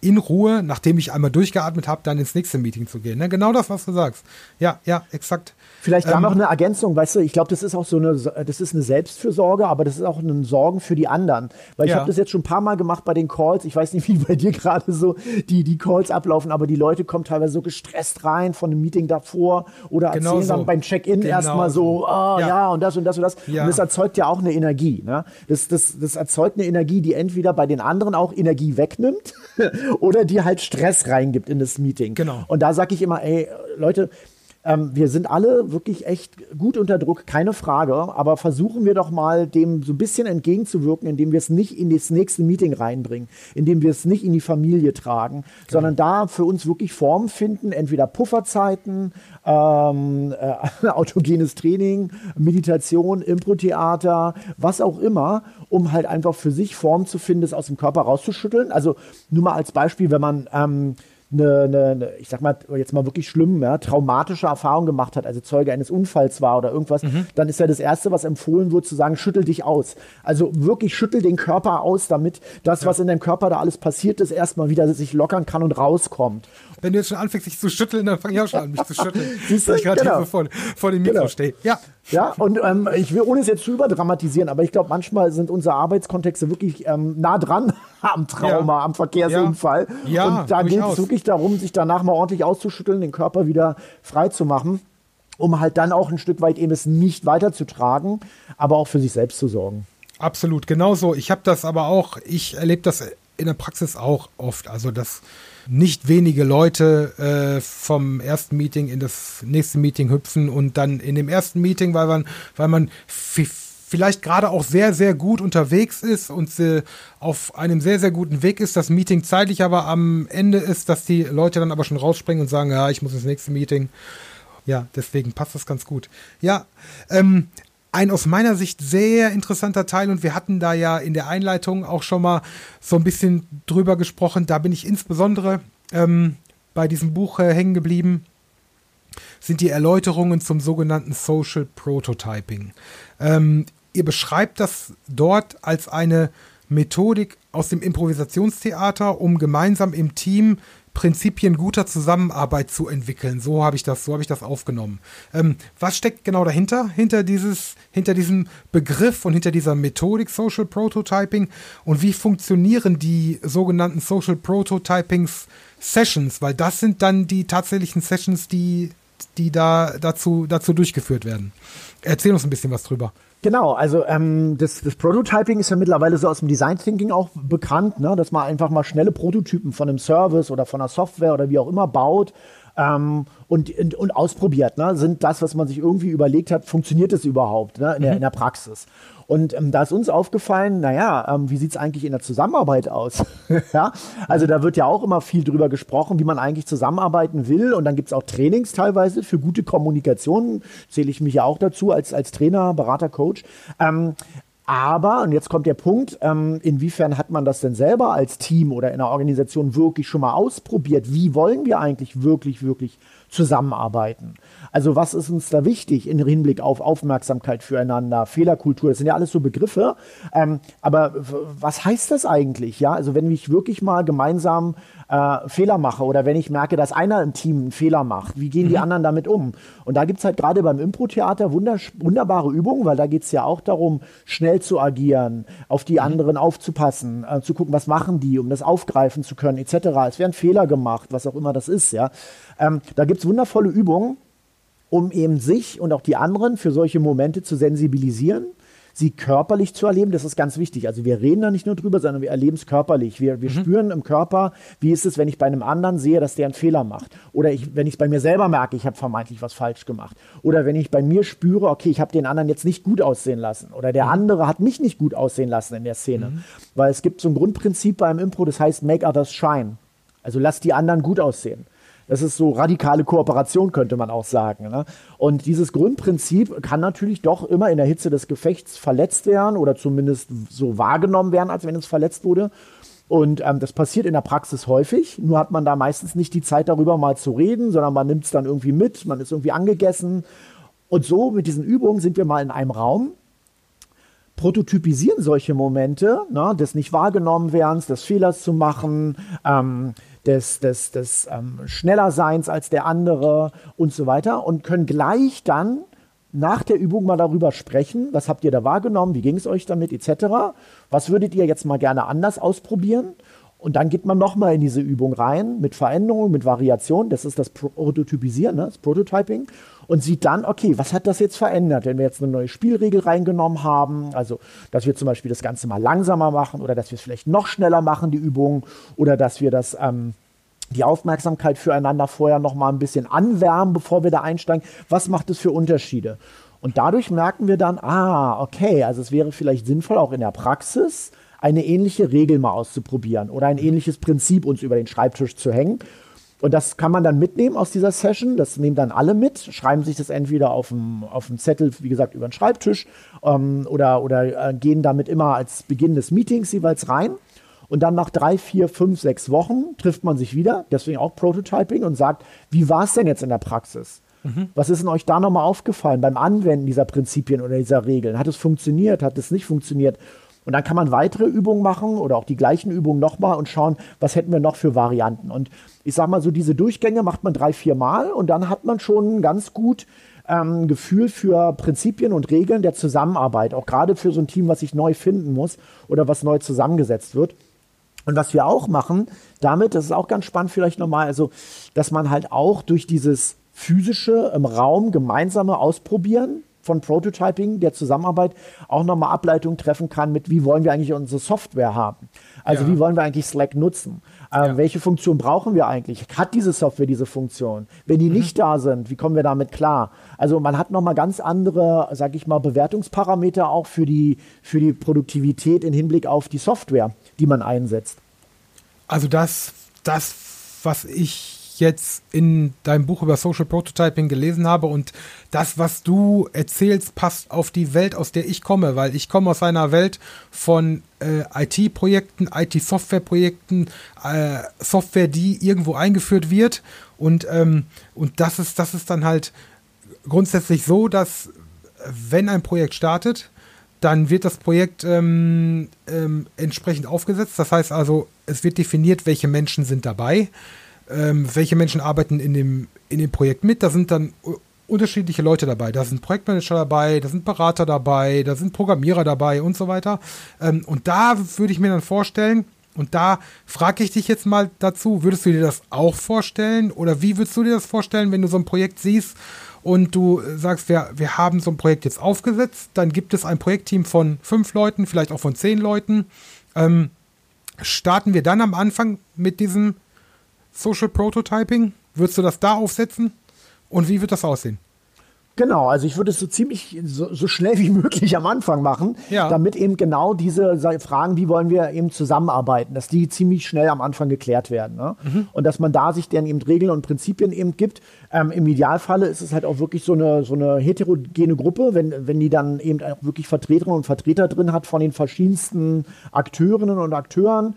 in Ruhe, nachdem ich einmal durchgeatmet habe, dann ins nächste Meeting zu gehen. Ne? Genau das, was du sagst. Ja, ja, exakt. Vielleicht da ähm, noch eine Ergänzung, weißt du, ich glaube, das ist auch so eine, das ist eine Selbstfürsorge, aber das ist auch ein Sorgen für die anderen. Weil ich ja. habe das jetzt schon ein paar Mal gemacht bei den Calls. Ich weiß nicht, wie bei dir gerade so die, die Calls ablaufen, aber die Leute kommen teilweise so gestresst rein von einem Meeting davor oder genau erzählen so. dann beim Check-in genau erstmal so, oh, ja. ja. und das und das und das. Ja. Und das erzeugt ja auch eine Energie. Ne? Das, das, das erzeugt eine Energie, die entweder bei den anderen auch Energie wegnimmt oder die halt Stress reingibt in das Meeting. Genau. Und da sage ich immer, ey, Leute, ähm, wir sind alle wirklich echt gut unter Druck, keine Frage. Aber versuchen wir doch mal, dem so ein bisschen entgegenzuwirken, indem wir es nicht in das nächste Meeting reinbringen, indem wir es nicht in die Familie tragen, genau. sondern da für uns wirklich Formen finden, entweder Pufferzeiten, ähm, äh, autogenes Training, Meditation, Impro-Theater, was auch immer, um halt einfach für sich Formen zu finden, das aus dem Körper rauszuschütteln. Also nur mal als Beispiel, wenn man ähm, eine, eine, ich sag mal, jetzt mal wirklich schlimm, ja, traumatische Erfahrung gemacht hat, also Zeuge eines Unfalls war oder irgendwas, mhm. dann ist ja das Erste, was empfohlen wird, zu sagen, schüttel dich aus. Also wirklich schüttel den Körper aus, damit das, ja. was in deinem Körper da alles passiert ist, erstmal wieder sich lockern kann und rauskommt. Wenn du jetzt schon anfängst, dich zu schütteln, dann fange ich auch schon an, mich zu schütteln. Siehst du, ich gerade genau. vor, vor dem Mikro genau. stehe. Ja. Ja, und ähm, ich will, ohne es jetzt zu überdramatisieren, aber ich glaube, manchmal sind unsere Arbeitskontexte wirklich ähm, nah dran am Trauma, ja. am Verkehrsunfall. Ja. ja und da geht es wirklich darum, sich danach mal ordentlich auszuschütteln, den Körper wieder frei zu machen, um halt dann auch ein Stück weit eben es nicht weiterzutragen, aber auch für sich selbst zu sorgen. Absolut, genauso. Ich habe das aber auch, ich erlebe das in der Praxis auch oft. Also, dass nicht wenige Leute äh, vom ersten Meeting in das nächste Meeting hüpfen und dann in dem ersten Meeting, weil man, weil man vielleicht gerade auch sehr, sehr gut unterwegs ist und äh, auf einem sehr, sehr guten Weg ist, das Meeting zeitlich aber am Ende ist, dass die Leute dann aber schon rausspringen und sagen, ja, ich muss ins nächste Meeting. Ja, deswegen passt das ganz gut. Ja, ähm, ein aus meiner Sicht sehr interessanter Teil und wir hatten da ja in der Einleitung auch schon mal so ein bisschen drüber gesprochen. Da bin ich insbesondere ähm, bei diesem Buch äh, hängen geblieben sind die Erläuterungen zum sogenannten Social Prototyping. Ähm, ihr beschreibt das dort als eine Methodik aus dem Improvisationstheater, um gemeinsam im Team Prinzipien guter Zusammenarbeit zu entwickeln. So habe ich das, so habe ich das aufgenommen. Ähm, was steckt genau dahinter? Hinter dieses, hinter diesem Begriff und hinter dieser Methodik Social Prototyping und wie funktionieren die sogenannten Social Prototypings Sessions? Weil das sind dann die tatsächlichen Sessions, die, die da dazu, dazu durchgeführt werden. Erzähl uns ein bisschen was drüber. Genau, also ähm, das, das Prototyping ist ja mittlerweile so aus dem Design Thinking auch bekannt, ne? dass man einfach mal schnelle Prototypen von einem Service oder von einer Software oder wie auch immer baut ähm, und, und, und, ausprobiert. Ne? Sind das, was man sich irgendwie überlegt hat, funktioniert es überhaupt ne? in, der, mhm. in der Praxis? Und ähm, da ist uns aufgefallen, naja, ähm, wie sieht's eigentlich in der Zusammenarbeit aus? ja? Also da wird ja auch immer viel drüber gesprochen, wie man eigentlich zusammenarbeiten will. Und dann gibt's auch Trainings teilweise für gute Kommunikation. Zähle ich mich ja auch dazu als, als Trainer, Berater, Coach. Ähm, aber, und jetzt kommt der Punkt, ähm, inwiefern hat man das denn selber als Team oder in einer Organisation wirklich schon mal ausprobiert? Wie wollen wir eigentlich wirklich, wirklich zusammenarbeiten? Also was ist uns da wichtig im Hinblick auf Aufmerksamkeit füreinander, Fehlerkultur? Das sind ja alles so Begriffe. Ähm, aber was heißt das eigentlich? Ja, also wenn ich wirklich mal gemeinsam äh, Fehler mache oder wenn ich merke, dass einer im Team einen Fehler macht, wie gehen die mhm. anderen damit um? Und da gibt es halt gerade beim Impro-Theater wunderbare Übungen, weil da geht es ja auch darum, schnell zu agieren, auf die mhm. anderen aufzupassen, äh, zu gucken, was machen die, um das aufgreifen zu können, etc. Es werden Fehler gemacht, was auch immer das ist, ja. Ähm, da gibt es wundervolle Übungen, um eben sich und auch die anderen für solche Momente zu sensibilisieren sie körperlich zu erleben, das ist ganz wichtig. Also wir reden da nicht nur drüber, sondern wir erleben es körperlich. Wir, wir mhm. spüren im Körper, wie ist es, wenn ich bei einem anderen sehe, dass der einen Fehler macht. Oder ich, wenn ich es bei mir selber merke, ich habe vermeintlich was falsch gemacht. Oder wenn ich bei mir spüre, okay, ich habe den anderen jetzt nicht gut aussehen lassen. Oder der mhm. andere hat mich nicht gut aussehen lassen in der Szene. Mhm. Weil es gibt so ein Grundprinzip beim Impro, das heißt Make Others Shine. Also lass die anderen gut aussehen. Das ist so radikale Kooperation, könnte man auch sagen. Ne? Und dieses Grundprinzip kann natürlich doch immer in der Hitze des Gefechts verletzt werden oder zumindest so wahrgenommen werden, als wenn es verletzt wurde. Und ähm, das passiert in der Praxis häufig. Nur hat man da meistens nicht die Zeit, darüber mal zu reden, sondern man nimmt es dann irgendwie mit, man ist irgendwie angegessen. Und so mit diesen Übungen sind wir mal in einem Raum prototypisieren solche Momente, ne, des nicht wahrgenommen werdens, des Fehlers zu machen, ähm, des, des, des ähm, Schnellerseins als der andere und so weiter und können gleich dann nach der Übung mal darüber sprechen, was habt ihr da wahrgenommen, wie ging es euch damit etc. Was würdet ihr jetzt mal gerne anders ausprobieren? Und dann geht man nochmal in diese Übung rein mit Veränderungen, mit Variationen. Das ist das Prototypisieren, ne? das Prototyping. Und sieht dann, okay, was hat das jetzt verändert, wenn wir jetzt eine neue Spielregel reingenommen haben? Also, dass wir zum Beispiel das Ganze mal langsamer machen oder dass wir es vielleicht noch schneller machen, die Übung, oder dass wir das. Ähm, die Aufmerksamkeit füreinander vorher noch mal ein bisschen anwärmen, bevor wir da einsteigen. Was macht es für Unterschiede? Und dadurch merken wir dann, ah, okay, also es wäre vielleicht sinnvoll, auch in der Praxis eine ähnliche Regel mal auszuprobieren oder ein ähnliches Prinzip uns über den Schreibtisch zu hängen. Und das kann man dann mitnehmen aus dieser Session. Das nehmen dann alle mit, schreiben sich das entweder auf dem, auf dem Zettel, wie gesagt, über den Schreibtisch ähm, oder, oder äh, gehen damit immer als Beginn des Meetings jeweils rein. Und dann nach drei, vier, fünf, sechs Wochen trifft man sich wieder, deswegen auch Prototyping, und sagt, wie war es denn jetzt in der Praxis? Mhm. Was ist denn euch da nochmal aufgefallen beim Anwenden dieser Prinzipien oder dieser Regeln? Hat es funktioniert? Hat es nicht funktioniert? Und dann kann man weitere Übungen machen oder auch die gleichen Übungen nochmal und schauen, was hätten wir noch für Varianten. Und ich sag mal so, diese Durchgänge macht man drei, vier Mal und dann hat man schon ganz gut ähm, Gefühl für Prinzipien und Regeln der Zusammenarbeit, auch gerade für so ein Team, was sich neu finden muss oder was neu zusammengesetzt wird. Und was wir auch machen damit, das ist auch ganz spannend vielleicht nochmal, also, dass man halt auch durch dieses physische im Raum gemeinsame Ausprobieren von Prototyping, der Zusammenarbeit, auch nochmal Ableitungen treffen kann mit, wie wollen wir eigentlich unsere Software haben? Also ja. wie wollen wir eigentlich Slack nutzen? Ähm, ja. Welche Funktion brauchen wir eigentlich? Hat diese Software diese Funktion? Wenn die mhm. nicht da sind, wie kommen wir damit klar? Also man hat nochmal ganz andere, sag ich mal, Bewertungsparameter auch für die, für die Produktivität im Hinblick auf die Software, die man einsetzt. Also das, das, was ich jetzt in deinem Buch über Social Prototyping gelesen habe und das, was du erzählst, passt auf die Welt, aus der ich komme, weil ich komme aus einer Welt von äh, IT-Projekten, IT-Software-Projekten, äh, Software, die irgendwo eingeführt wird und, ähm, und das ist, das ist dann halt grundsätzlich so, dass wenn ein Projekt startet, dann wird das Projekt ähm, ähm, entsprechend aufgesetzt. Das heißt also, es wird definiert, welche Menschen sind dabei ähm, welche Menschen arbeiten in dem, in dem Projekt mit. Da sind dann unterschiedliche Leute dabei. Da sind Projektmanager dabei, da sind Berater dabei, da sind Programmierer dabei und so weiter. Ähm, und da würde ich mir dann vorstellen, und da frage ich dich jetzt mal dazu, würdest du dir das auch vorstellen? Oder wie würdest du dir das vorstellen, wenn du so ein Projekt siehst und du sagst, wir, wir haben so ein Projekt jetzt aufgesetzt, dann gibt es ein Projektteam von fünf Leuten, vielleicht auch von zehn Leuten. Ähm, starten wir dann am Anfang mit diesem Social Prototyping? Würdest du das da aufsetzen? Und wie wird das aussehen? Genau, also ich würde es so ziemlich so, so schnell wie möglich am Anfang machen, ja. damit eben genau diese Fragen, wie wollen wir eben zusammenarbeiten, dass die ziemlich schnell am Anfang geklärt werden. Ne? Mhm. Und dass man da sich dann eben Regeln und Prinzipien eben gibt. Ähm, Im Idealfalle ist es halt auch wirklich so eine, so eine heterogene Gruppe, wenn, wenn die dann eben auch wirklich Vertreterinnen und Vertreter drin hat von den verschiedensten Akteurinnen und Akteuren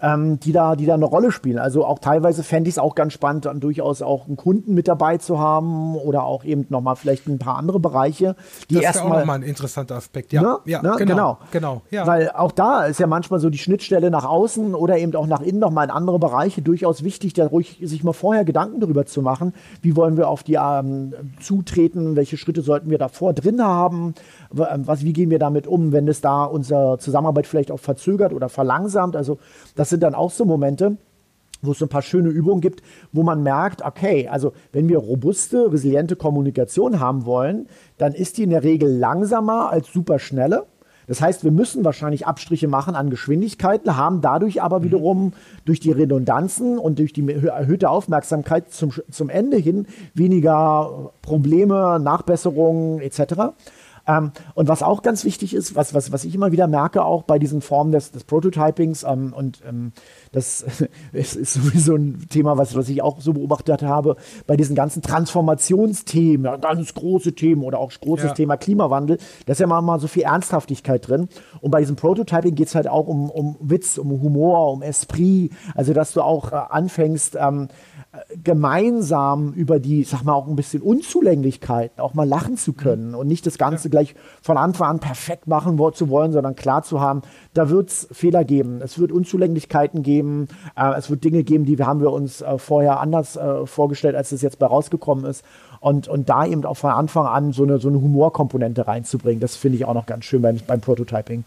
ähm, die, da, die da eine Rolle spielen. Also auch teilweise fände ich es auch ganz spannend, dann durchaus auch einen Kunden mit dabei zu haben oder auch eben nochmal vielleicht ein paar andere Bereiche, die das erstmal. Das ist auch nochmal ein interessanter Aspekt, ja. Ne? ja ne? Genau, genau. genau ja. Weil auch da ist ja manchmal so die Schnittstelle nach außen oder eben auch nach innen nochmal in andere Bereiche durchaus wichtig, da ruhig sich mal vorher Gedanken darüber zu machen, wie wollen wir auf die ähm, zutreten, welche Schritte sollten wir davor drin haben, ähm, was, wie gehen wir damit um, wenn es da unsere Zusammenarbeit vielleicht auch verzögert oder verlangsamt. Also das sind dann auch so Momente, wo es so ein paar schöne Übungen gibt, wo man merkt, okay, also wenn wir robuste, resiliente Kommunikation haben wollen, dann ist die in der Regel langsamer als superschnelle. Das heißt, wir müssen wahrscheinlich Abstriche machen an Geschwindigkeiten, haben dadurch aber mhm. wiederum durch die Redundanzen und durch die erhöhte Aufmerksamkeit zum, zum Ende hin weniger Probleme, Nachbesserungen etc. Ähm, und was auch ganz wichtig ist, was, was, was ich immer wieder merke, auch bei diesen Formen des, des Prototypings, ähm, und ähm, das ist, ist sowieso ein Thema, was, was ich auch so beobachtet habe, bei diesen ganzen Transformationsthemen, ja, ganz große Themen oder auch großes ja. Thema Klimawandel, da ist ja mal, mal so viel Ernsthaftigkeit drin. Und bei diesem Prototyping geht es halt auch um, um Witz, um Humor, um Esprit, also dass du auch äh, anfängst, ähm, gemeinsam über die, sag mal, auch ein bisschen Unzulänglichkeiten auch mal lachen zu können und nicht das Ganze gleich von Anfang an perfekt machen zu wollen, sondern klar zu haben, da wird es Fehler geben, es wird Unzulänglichkeiten geben, äh, es wird Dinge geben, die haben wir uns äh, vorher anders äh, vorgestellt, als es jetzt bei rausgekommen ist. Und, und da eben auch von Anfang an so eine, so eine Humorkomponente reinzubringen, das finde ich auch noch ganz schön beim, beim Prototyping.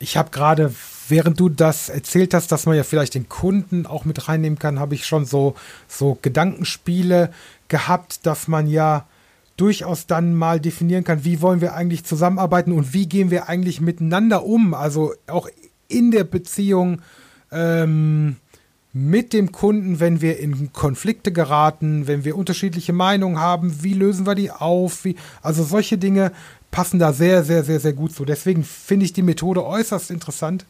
Ich habe gerade während du das erzählt hast, dass man ja vielleicht den Kunden auch mit reinnehmen kann, habe ich schon so, so Gedankenspiele gehabt, dass man ja durchaus dann mal definieren kann, wie wollen wir eigentlich zusammenarbeiten und wie gehen wir eigentlich miteinander um. Also auch in der Beziehung ähm, mit dem Kunden, wenn wir in Konflikte geraten, wenn wir unterschiedliche Meinungen haben, wie lösen wir die auf? Wie, also solche Dinge passen da sehr, sehr, sehr, sehr gut zu. Deswegen finde ich die Methode äußerst interessant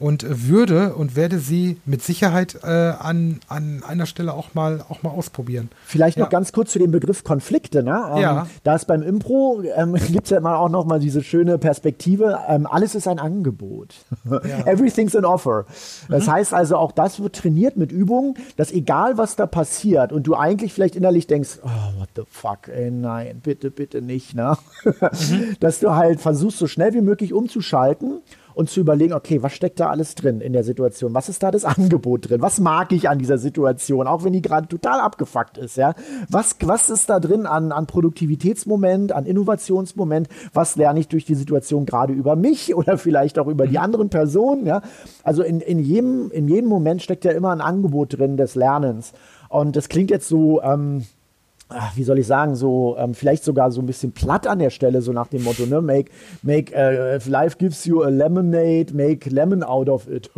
und würde und werde sie mit Sicherheit äh, an, an einer Stelle auch mal, auch mal ausprobieren. Vielleicht ja. noch ganz kurz zu dem Begriff Konflikte. Ne? Ähm, ja. Da ist beim Impro, ähm, gibt es ja immer auch noch mal diese schöne Perspektive, ähm, alles ist ein Angebot. Ja. Everything's an offer. Das mhm. heißt also, auch das wird trainiert mit Übungen, dass egal was da passiert und du eigentlich vielleicht innerlich denkst, oh, what the fuck, ey, nein, bitte, bitte nicht, ne? Mhm. dass du halt versuchst, so schnell wie möglich umzuschalten und zu überlegen, okay, was steckt da alles drin in der Situation? Was ist da das Angebot drin? Was mag ich an dieser Situation, auch wenn die gerade total abgefuckt ist, ja? Was, was ist da drin an, an Produktivitätsmoment, an Innovationsmoment? Was lerne ich durch die Situation gerade über mich oder vielleicht auch über die mhm. anderen Personen, ja? Also in, in, jedem, in jedem Moment steckt ja immer ein Angebot drin des Lernens. Und das klingt jetzt so, ähm, ach, wie soll ich sagen, so ähm, vielleicht sogar so ein bisschen platt an der Stelle, so nach dem Motto, ne, make, make, uh, if life gives you a lemonade, make lemon out of it.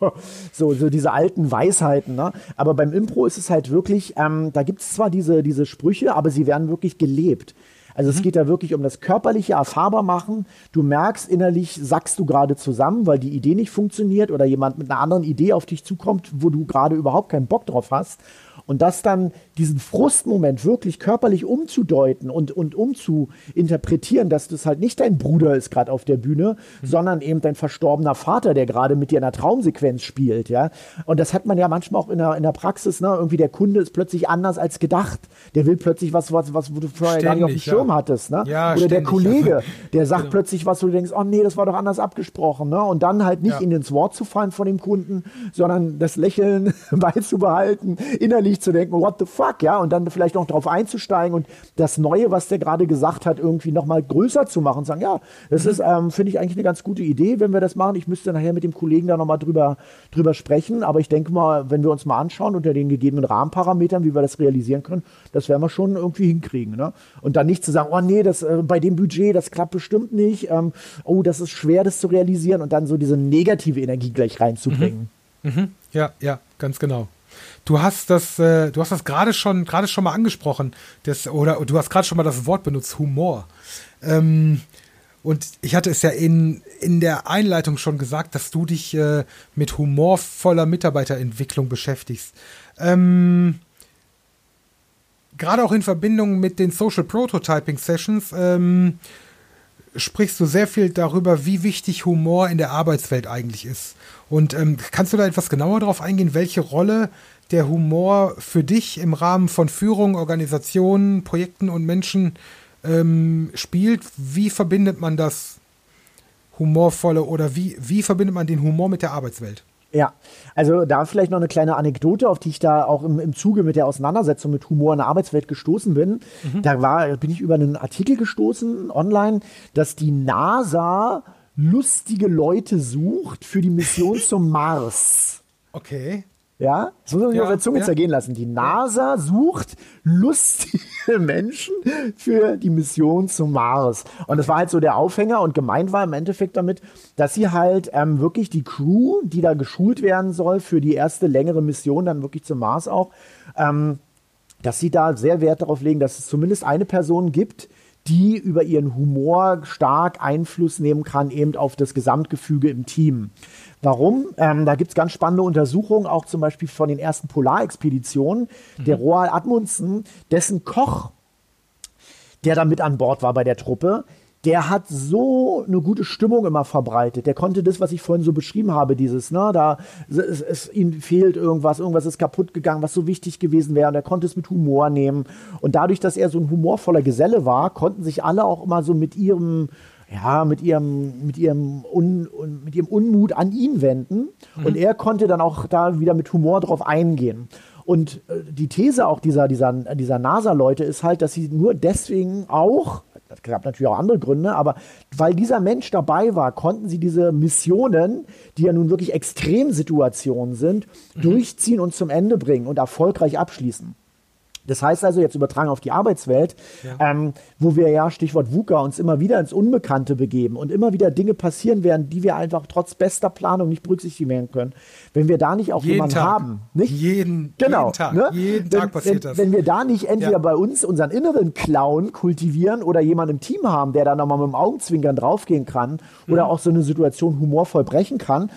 so, so diese alten Weisheiten, ne? Aber beim Impro ist es halt wirklich, ähm, da gibt es zwar diese, diese Sprüche, aber sie werden wirklich gelebt. Also es mhm. geht da wirklich um das körperliche erfahrbar machen. Du merkst innerlich, sackst du gerade zusammen, weil die Idee nicht funktioniert oder jemand mit einer anderen Idee auf dich zukommt, wo du gerade überhaupt keinen Bock drauf hast. Und das dann, diesen Frustmoment wirklich körperlich umzudeuten und, und umzuinterpretieren, dass das halt nicht dein Bruder ist gerade auf der Bühne, mhm. sondern eben dein verstorbener Vater, der gerade mit dir in einer Traumsequenz spielt, ja. Und das hat man ja manchmal auch in der, in der Praxis, ne? Irgendwie der Kunde ist plötzlich anders als gedacht. Der will plötzlich was, was, was wo du vorher gar nicht auf dem Schirm ja. hattest, ne? Ja, Oder der Kollege, der sagt genau. plötzlich was, wo du denkst, oh nee, das war doch anders abgesprochen, ne? Und dann halt nicht ja. in ins Wort zu fallen von dem Kunden, sondern das Lächeln beizubehalten, innerlich sich zu denken, what the fuck, ja, und dann vielleicht noch drauf einzusteigen und das Neue, was der gerade gesagt hat, irgendwie nochmal größer zu machen und sagen, ja, das mhm. ist, ähm, finde ich eigentlich eine ganz gute Idee, wenn wir das machen. Ich müsste nachher mit dem Kollegen da nochmal drüber, drüber sprechen, aber ich denke mal, wenn wir uns mal anschauen unter den gegebenen Rahmenparametern, wie wir das realisieren können, das werden wir schon irgendwie hinkriegen, ne? Und dann nicht zu sagen, oh nee, das, äh, bei dem Budget, das klappt bestimmt nicht, ähm, oh, das ist schwer, das zu realisieren und dann so diese negative Energie gleich reinzubringen. Mhm. Mhm. Ja, ja, ganz genau. Du hast das, äh, du hast das gerade schon, gerade schon mal angesprochen, das, oder du hast gerade schon mal das Wort benutzt, Humor. Ähm, und ich hatte es ja in, in der Einleitung schon gesagt, dass du dich äh, mit humorvoller Mitarbeiterentwicklung beschäftigst. Ähm, gerade auch in Verbindung mit den Social Prototyping Sessions ähm, sprichst du sehr viel darüber, wie wichtig Humor in der Arbeitswelt eigentlich ist. Und ähm, kannst du da etwas genauer darauf eingehen, welche Rolle der Humor für dich im Rahmen von Führung, Organisationen, Projekten und Menschen ähm, spielt. Wie verbindet man das humorvolle oder wie, wie verbindet man den Humor mit der Arbeitswelt? Ja, also da vielleicht noch eine kleine Anekdote, auf die ich da auch im, im Zuge mit der Auseinandersetzung mit Humor in der Arbeitswelt gestoßen bin. Mhm. Da war, bin ich über einen Artikel gestoßen online, dass die NASA lustige Leute sucht für die Mission zum Mars. Okay. Ja, das muss man sich ja, auf der Zunge ja. zergehen lassen. Die NASA sucht lustige Menschen für die Mission zum Mars. Und das war halt so der Aufhänger und gemeint war im Endeffekt damit, dass sie halt ähm, wirklich die Crew, die da geschult werden soll für die erste längere Mission, dann wirklich zum Mars auch, ähm, dass sie da sehr Wert darauf legen, dass es zumindest eine Person gibt, die über ihren Humor stark Einfluss nehmen kann, eben auf das Gesamtgefüge im Team. Warum? Ähm, da gibt es ganz spannende Untersuchungen, auch zum Beispiel von den ersten Polarexpeditionen. Mhm. Der Roald Admundsen, dessen Koch, der da mit an Bord war bei der Truppe, der hat so eine gute Stimmung immer verbreitet. Der konnte das, was ich vorhin so beschrieben habe, dieses, ne, da es, es ihm fehlt irgendwas, irgendwas ist kaputt gegangen, was so wichtig gewesen wäre. Und er konnte es mit Humor nehmen. Und dadurch, dass er so ein humorvoller Geselle war, konnten sich alle auch immer so mit ihrem ja, mit ihrem, mit ihrem, Un, mit ihrem Unmut an ihn wenden. Mhm. Und er konnte dann auch da wieder mit Humor drauf eingehen. Und äh, die These auch dieser, dieser, dieser NASA-Leute ist halt, dass sie nur deswegen auch das gab natürlich auch andere Gründe, aber weil dieser Mensch dabei war, konnten sie diese Missionen, die ja nun wirklich Extremsituationen sind, mhm. durchziehen und zum Ende bringen und erfolgreich abschließen. Das heißt also, jetzt übertragen auf die Arbeitswelt, ja. ähm, wo wir ja, Stichwort VUCA, uns immer wieder ins Unbekannte begeben und immer wieder Dinge passieren werden, die wir einfach trotz bester Planung nicht berücksichtigen werden können. Wenn wir da nicht auch jeden jemanden Tag. haben, nicht? Jeden, genau, jeden Tag, ne? jeden wenn, Tag passiert wenn, das. Wenn wir da nicht entweder ja. bei uns unseren inneren Clown kultivieren oder jemanden im Team haben, der da nochmal mit dem Augenzwinkern draufgehen kann mhm. oder auch so eine Situation humorvoll brechen kann,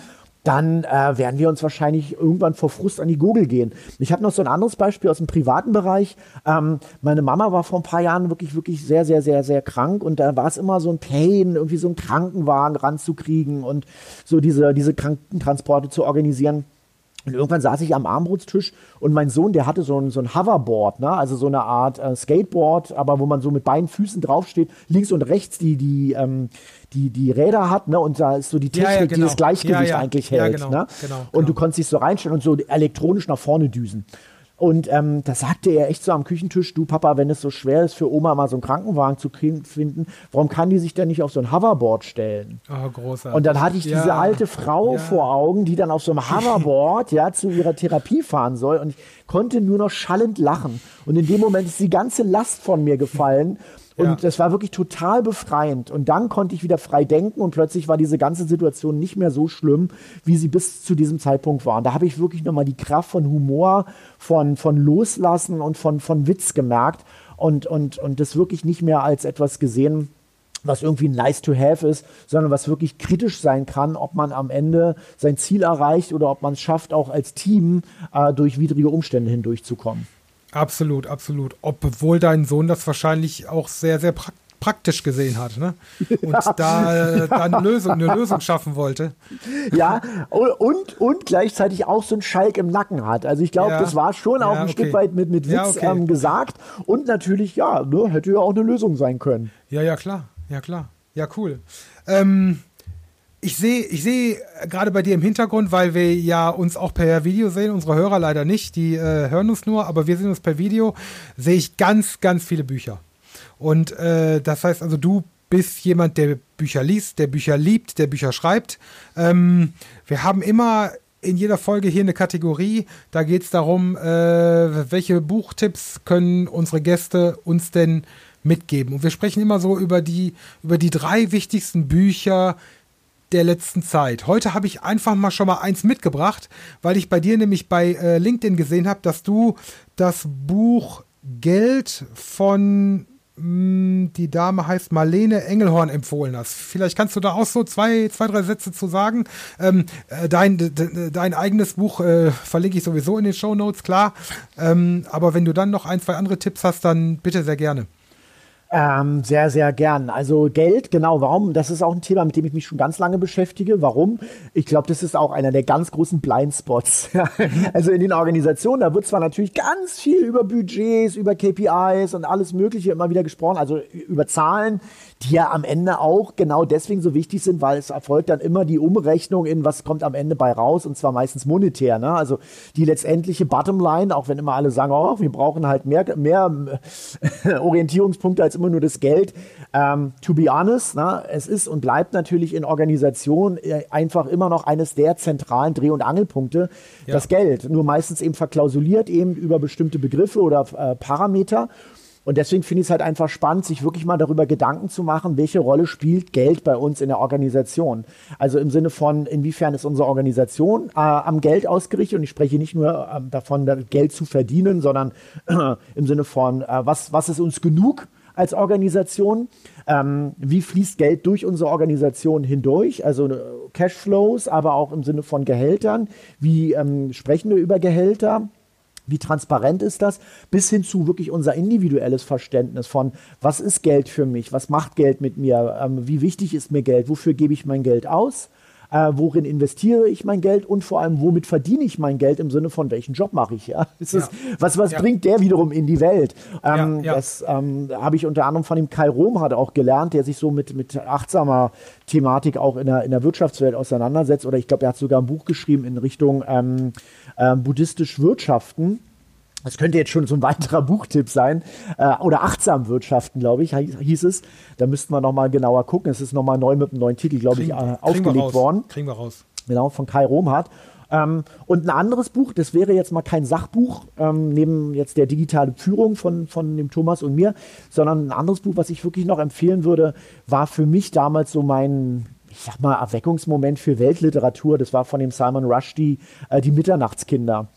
dann äh, werden wir uns wahrscheinlich irgendwann vor Frust an die Gurgel gehen. Ich habe noch so ein anderes Beispiel aus dem privaten Bereich. Ähm, meine Mama war vor ein paar Jahren wirklich, wirklich sehr, sehr, sehr, sehr krank und da war es immer so ein Pain, irgendwie so einen Krankenwagen ranzukriegen und so diese, diese Krankentransporte zu organisieren. Und irgendwann saß ich am Armbrutstisch und mein Sohn, der hatte so ein, so ein Hoverboard, ne? also so eine Art äh, Skateboard, aber wo man so mit beiden Füßen draufsteht, links und rechts die, die, ähm, die, die Räder hat, ne? Und da ist so die Technik, ja, ja, genau. die das Gleichgewicht ja, eigentlich hält. Genau, ne? Genau, und du genau. konntest dich so reinstellen und so elektronisch nach vorne düsen. Und ähm, da sagte er echt so am Küchentisch, du Papa, wenn es so schwer ist für Oma mal so einen Krankenwagen zu finden, warum kann die sich denn nicht auf so ein Hoverboard stellen? Oh, großartig. Und dann hatte ich diese alte Frau ja. vor Augen, die dann auf so einem Hoverboard ja zu ihrer Therapie fahren soll und ich konnte nur noch schallend lachen. Und in dem Moment ist die ganze Last von mir gefallen und ja. das war wirklich total befreiend. Und dann konnte ich wieder frei denken und plötzlich war diese ganze Situation nicht mehr so schlimm, wie sie bis zu diesem Zeitpunkt war. Und da habe ich wirklich nochmal die Kraft von Humor, von, von Loslassen und von, von Witz gemerkt und, und, und das wirklich nicht mehr als etwas gesehen, was irgendwie nice to have ist, sondern was wirklich kritisch sein kann, ob man am Ende sein Ziel erreicht oder ob man es schafft, auch als Team äh, durch widrige Umstände hindurchzukommen. Absolut, absolut. Obwohl dein Sohn das wahrscheinlich auch sehr, sehr praktisch praktisch gesehen hat, ne? Und ja. da, da eine, Lösung, eine Lösung schaffen wollte. Ja, und, und gleichzeitig auch so einen Schalk im Nacken hat. Also ich glaube, ja. das war schon auch ein okay. Stück weit mit, mit Witz ja, okay. ähm, gesagt. Und natürlich, ja, ne, hätte ja auch eine Lösung sein können. Ja, ja, klar. Ja, klar. Ja, cool. Ähm, ich sehe ich seh gerade bei dir im Hintergrund, weil wir ja uns auch per Video sehen, unsere Hörer leider nicht, die äh, hören uns nur, aber wir sehen uns per Video, sehe ich ganz, ganz viele Bücher. Und äh, das heißt also, du bist jemand, der Bücher liest, der Bücher liebt, der Bücher schreibt. Ähm, wir haben immer in jeder Folge hier eine Kategorie. Da geht es darum, äh, welche Buchtipps können unsere Gäste uns denn mitgeben. Und wir sprechen immer so über die, über die drei wichtigsten Bücher, der letzten Zeit. Heute habe ich einfach mal schon mal eins mitgebracht, weil ich bei dir nämlich bei äh, LinkedIn gesehen habe, dass du das Buch Geld von mh, hm, die Dame heißt Marlene Engelhorn empfohlen hast. Vielleicht kannst du da auch so zwei, zwei drei Sätze zu sagen. Ähm, äh, dein, dein eigenes Buch äh, verlinke ich sowieso in den Show Notes, klar. Ähm, aber wenn du dann noch ein, zwei andere Tipps hast, dann bitte sehr gerne. Ähm, sehr, sehr gern. Also Geld, genau, warum? Das ist auch ein Thema, mit dem ich mich schon ganz lange beschäftige. Warum? Ich glaube, das ist auch einer der ganz großen Blindspots. also in den Organisationen, da wird zwar natürlich ganz viel über Budgets, über KPIs und alles Mögliche immer wieder gesprochen, also über Zahlen, die ja am Ende auch genau deswegen so wichtig sind, weil es erfolgt dann immer die Umrechnung in, was kommt am Ende bei raus, und zwar meistens monetär. Ne? Also die letztendliche Bottomline, auch wenn immer alle sagen, oh, wir brauchen halt mehr, mehr Orientierungspunkte als immer nur das Geld. Ähm, to be honest, na, es ist und bleibt natürlich in Organisationen äh, einfach immer noch eines der zentralen Dreh- und Angelpunkte, ja. das Geld. Nur meistens eben verklausuliert eben über bestimmte Begriffe oder äh, Parameter. Und deswegen finde ich es halt einfach spannend, sich wirklich mal darüber Gedanken zu machen, welche Rolle spielt Geld bei uns in der Organisation. Also im Sinne von, inwiefern ist unsere Organisation äh, am Geld ausgerichtet. Und ich spreche nicht nur äh, davon, Geld zu verdienen, sondern äh, im Sinne von, äh, was, was ist uns genug? als Organisation. Ähm, wie fließt Geld durch unsere Organisation hindurch? Also äh, Cashflows, aber auch im Sinne von Gehältern. Wie ähm, sprechen wir über Gehälter? Wie transparent ist das, bis hin zu wirklich unser individuelles Verständnis von, was ist Geld für mich, was macht Geld mit mir, ähm, wie wichtig ist mir Geld, wofür gebe ich mein Geld aus, äh, worin investiere ich mein Geld und vor allem, womit verdiene ich mein Geld im Sinne von, welchen Job mache ich. Ja? Ist. Was, was bringt der wiederum in die Welt? Ähm, ja, das ähm, habe ich unter anderem von dem Kai Rom hat auch gelernt, der sich so mit, mit achtsamer Thematik auch in der, in der Wirtschaftswelt auseinandersetzt. Oder ich glaube, er hat sogar ein Buch geschrieben in Richtung ähm, äh, buddhistisch Wirtschaften. Das könnte jetzt schon so ein weiterer Buchtipp sein. Äh, oder achtsam wirtschaften, glaube ich, hieß es. Da müssten wir nochmal genauer gucken. Es ist nochmal neu mit einem neuen Titel, glaube ich, äh, aufgelegt worden. Kriegen wir raus. Genau, von Kai Romhardt. Ähm, und ein anderes Buch, das wäre jetzt mal kein Sachbuch, ähm, neben jetzt der digitale Führung von, von dem Thomas und mir, sondern ein anderes Buch, was ich wirklich noch empfehlen würde, war für mich damals so mein, ich sag mal, Erweckungsmoment für Weltliteratur. Das war von dem Simon Rushdie, äh, Die Mitternachtskinder.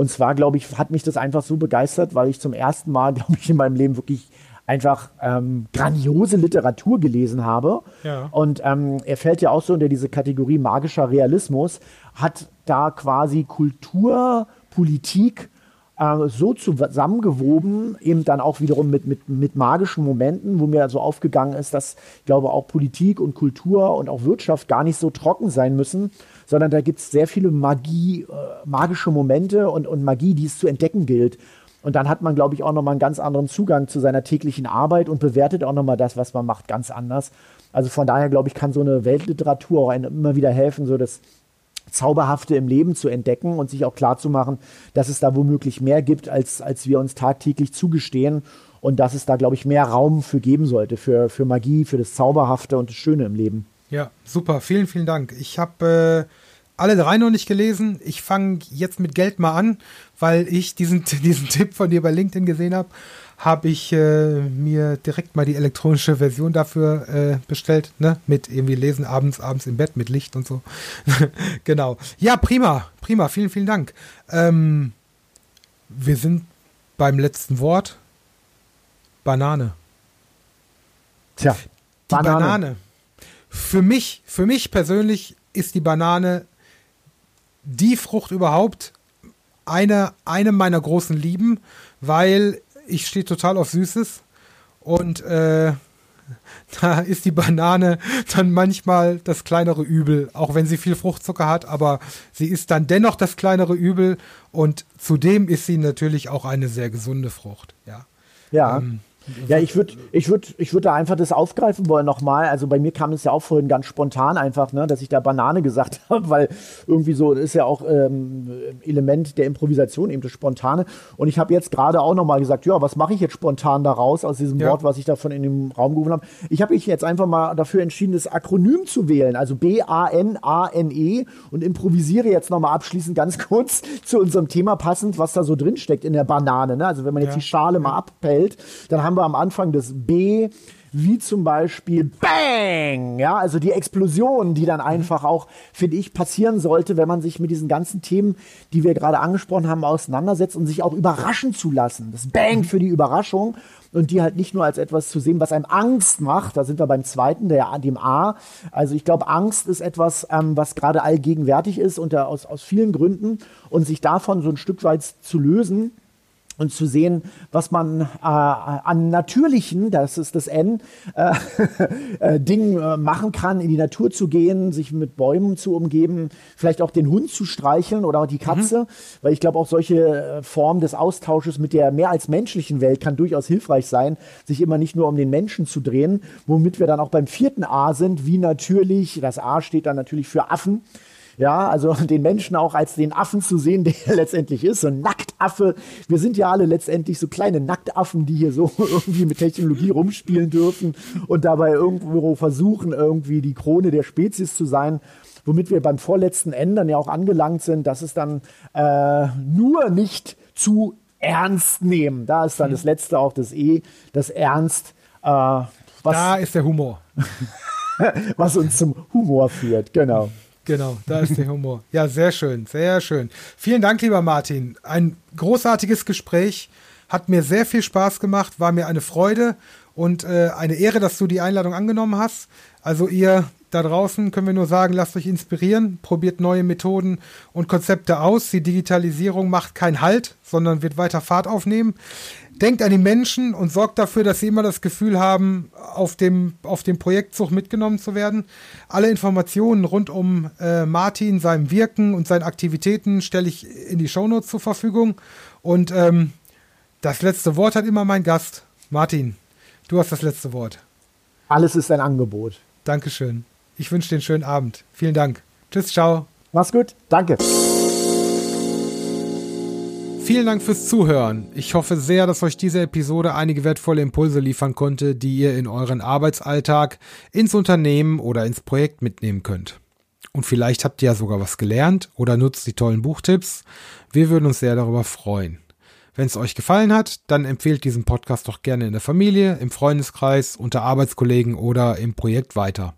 Und zwar, glaube ich, hat mich das einfach so begeistert, weil ich zum ersten Mal, glaube ich, in meinem Leben wirklich einfach ähm, grandiose Literatur gelesen habe. Ja. Und ähm, er fällt ja auch so unter diese Kategorie magischer Realismus, hat da quasi Kultur, Politik äh, so zusammengewoben, eben dann auch wiederum mit, mit, mit magischen Momenten, wo mir so aufgegangen ist, dass ich glaube auch Politik und Kultur und auch Wirtschaft gar nicht so trocken sein müssen, sondern da gibt es sehr viele Magie, äh, magische Momente und, und Magie, die es zu entdecken gilt. Und dann hat man, glaube ich, auch nochmal einen ganz anderen Zugang zu seiner täglichen Arbeit und bewertet auch nochmal das, was man macht, ganz anders. Also von daher, glaube ich, kann so eine Weltliteratur auch einem immer wieder helfen, so das Zauberhafte im Leben zu entdecken und sich auch klarzumachen, dass es da womöglich mehr gibt, als, als wir uns tagtäglich zugestehen. Und dass es da, glaube ich, mehr Raum für geben sollte, für, für Magie, für das Zauberhafte und das Schöne im Leben. Ja, super. Vielen, vielen Dank. Ich habe äh, alle drei noch nicht gelesen. Ich fange jetzt mit Geld mal an, weil ich diesen, diesen Tipp von dir bei LinkedIn gesehen habe. Habe ich äh, mir direkt mal die elektronische Version dafür äh, bestellt, ne? Mit irgendwie lesen abends, abends im Bett mit Licht und so. genau. Ja, prima, prima. Vielen, vielen Dank. Ähm, wir sind beim letzten Wort. Banane. Tja, die Banane. Banane für mich, für mich persönlich ist die Banane die Frucht überhaupt eine, eine meiner großen Lieben, weil ich stehe total auf Süßes und äh, da ist die Banane dann manchmal das kleinere Übel, auch wenn sie viel Fruchtzucker hat, aber sie ist dann dennoch das kleinere Übel und zudem ist sie natürlich auch eine sehr gesunde Frucht. Ja. Ja. Ähm, ja, ich würde ich würd, ich würd da einfach das aufgreifen wollen nochmal. Also bei mir kam es ja auch vorhin ganz spontan einfach, ne, dass ich da Banane gesagt habe, weil irgendwie so, ist ja auch ähm, Element der Improvisation, eben das Spontane. Und ich habe jetzt gerade auch nochmal gesagt, ja, was mache ich jetzt spontan daraus aus diesem ja. Wort, was ich davon in dem Raum gerufen habe. Ich habe mich jetzt einfach mal dafür entschieden, das Akronym zu wählen, also B-A-N-A-N-E und improvisiere jetzt nochmal abschließend ganz kurz zu unserem Thema passend, was da so drin steckt in der Banane. Ne? Also wenn man jetzt ja. die Schale mal abpellt, dann haben wir wir am Anfang das B, wie zum Beispiel Bang, ja, also die Explosion, die dann einfach auch, finde ich, passieren sollte, wenn man sich mit diesen ganzen Themen, die wir gerade angesprochen haben, auseinandersetzt und sich auch überraschen zu lassen. Das Bang für die Überraschung und die halt nicht nur als etwas zu sehen, was einem Angst macht. Da sind wir beim zweiten, der, dem A. Also ich glaube, Angst ist etwas, ähm, was gerade allgegenwärtig ist und aus, aus vielen Gründen und sich davon so ein Stück weit zu lösen und zu sehen, was man äh, an natürlichen, das ist das N, äh, äh, Dingen äh, machen kann, in die Natur zu gehen, sich mit Bäumen zu umgeben, vielleicht auch den Hund zu streicheln oder auch die Katze, mhm. weil ich glaube auch solche äh, Formen des Austausches mit der mehr als menschlichen Welt kann durchaus hilfreich sein, sich immer nicht nur um den Menschen zu drehen, womit wir dann auch beim vierten A sind, wie natürlich, das A steht dann natürlich für Affen, ja, also den Menschen auch als den Affen zu sehen, der er letztendlich ist, so ein Nacktaffe. Wir sind ja alle letztendlich so kleine Nacktaffen, die hier so irgendwie mit Technologie rumspielen dürfen und dabei irgendwo versuchen, irgendwie die Krone der Spezies zu sein womit wir beim vorletzten Ändern ja auch angelangt sind, dass es dann äh, nur nicht zu ernst nehmen. Da ist dann mhm. das letzte auch das E, das Ernst. Äh, was, da ist der Humor. was uns zum Humor führt, genau. Genau, da ist der Humor. Ja, sehr schön, sehr schön. Vielen Dank, lieber Martin. Ein großartiges Gespräch. Hat mir sehr viel Spaß gemacht, war mir eine Freude. Und äh, eine Ehre, dass du die Einladung angenommen hast. Also ihr da draußen können wir nur sagen, lasst euch inspirieren, probiert neue Methoden und Konzepte aus. Die Digitalisierung macht keinen Halt, sondern wird weiter Fahrt aufnehmen. Denkt an die Menschen und sorgt dafür, dass sie immer das Gefühl haben, auf dem, auf dem Projektzug mitgenommen zu werden. Alle Informationen rund um äh, Martin, seinem Wirken und seinen Aktivitäten stelle ich in die Shownotes zur Verfügung. Und ähm, das letzte Wort hat immer mein Gast. Martin, du hast das letzte Wort. Alles ist ein Angebot. Dankeschön. Ich wünsche dir einen schönen Abend. Vielen Dank. Tschüss, ciao. Mach's gut. Danke. Vielen Dank fürs Zuhören. Ich hoffe sehr, dass euch diese Episode einige wertvolle Impulse liefern konnte, die ihr in euren Arbeitsalltag, ins Unternehmen oder ins Projekt mitnehmen könnt. Und vielleicht habt ihr ja sogar was gelernt oder nutzt die tollen Buchtipps. Wir würden uns sehr darüber freuen. Wenn es euch gefallen hat, dann empfehlt diesen Podcast doch gerne in der Familie, im Freundeskreis, unter Arbeitskollegen oder im Projekt weiter.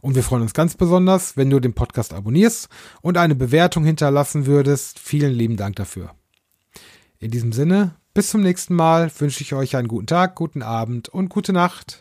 Und wir freuen uns ganz besonders, wenn du den Podcast abonnierst und eine Bewertung hinterlassen würdest. Vielen lieben Dank dafür. In diesem Sinne, bis zum nächsten Mal wünsche ich euch einen guten Tag, guten Abend und gute Nacht.